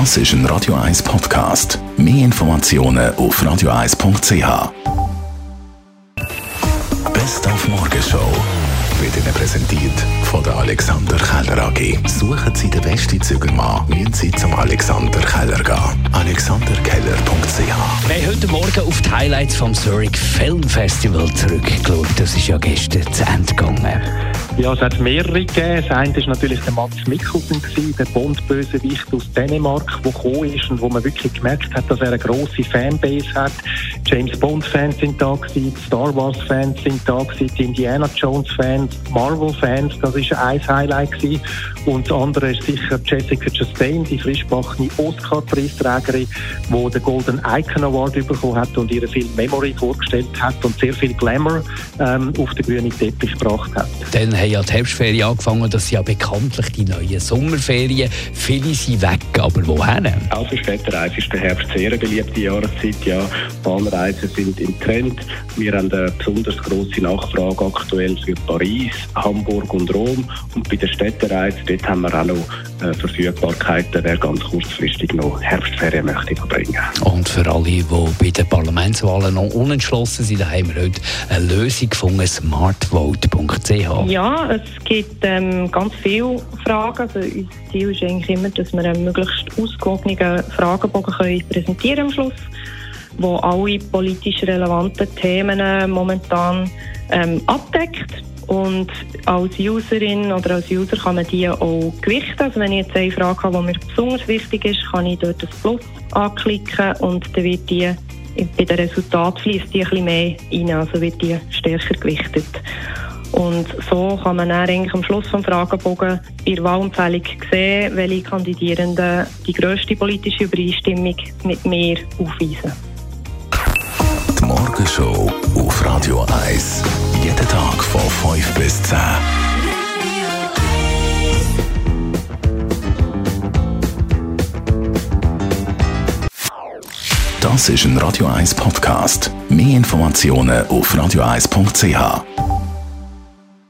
Das ist ein Radio 1 Podcast. Mehr Informationen auf radio1.ch. Best auf Morgenshow wird Ihnen präsentiert von der Alexander Keller AG. Suchen Sie den besten Zügelmann, müssen Sie zum Alexander Keller gehen. alexanderkeller.ch Wir haben heute Morgen auf die Highlights vom Zurich Film Festival zurückgeschaut. Das ist ja gestern zu Ende gegangen. Ja, es hat mehrere gegeben. Das eine war natürlich der Mats Mikkelsen, der Bond-Bösewicht aus Dänemark, der gekommen ist und wo man wirklich gemerkt hat, dass er eine grosse Fanbase hat. James Bond-Fans sind da gewesen, Star Wars-Fans sind da gewesen, die Indiana Jones-Fans, Marvel-Fans, das war ein Highlight gewesen. Und das andere ist sicher Jessica Chastain, die frischbachene Oscar-Preisträgerin, die den Golden Icon Award bekommen hat und ihren Film Memory vorgestellt hat und sehr viel Glamour ähm, auf den grünen Teppich gebracht hat. Dann haben ja die Herbstferien angefangen. Das sind ja bekanntlich die neuen Sommerferien. Viele sind weg, aber wohin? Auch für Städtereise ist der Herbst sehr eine beliebte Jahreszeit. Ja, Bahnreisen sind im Trend. Wir haben eine besonders grosse Nachfrage aktuell für Paris, Hamburg und Rom. Und bei der Städtereise, dort haben wir auch noch äh, Verfügbarkeiten, wer ganz kurzfristig noch Herbstferien möchte verbringen. Und für alle, die bei den Parlamentswahlen noch unentschlossen sind, da haben wir heute eine Lösung gefunden, smartvote.ch. Ja, es gibt ähm, ganz viele Fragen. Also unser Ziel ist eigentlich immer, dass wir einen möglichst ausgewogenen Fragebogen können präsentieren am Schluss, wo alle politisch relevanten Themen momentan ähm, abdeckt. Und als Userin oder als User kann man die auch gewichten. Also wenn ich jetzt eine Frage habe, die mir besonders wichtig ist, kann ich dort das Plus anklicken und dann wird die bei den Resultaten fließt die ein bisschen mehr rein, also wird die stärker gewichtet. Und so kann man dann eigentlich am Schluss des Fragebogen in der Wahlempfehlung sehen, welche Kandidierenden die grösste politische Übereinstimmung mit mir aufweisen. Die Morgenshow auf Radio 1. Jeden Tag von 5 bis 10. Das ist ein Radio 1 Podcast. Mehr Informationen auf radio1.ch.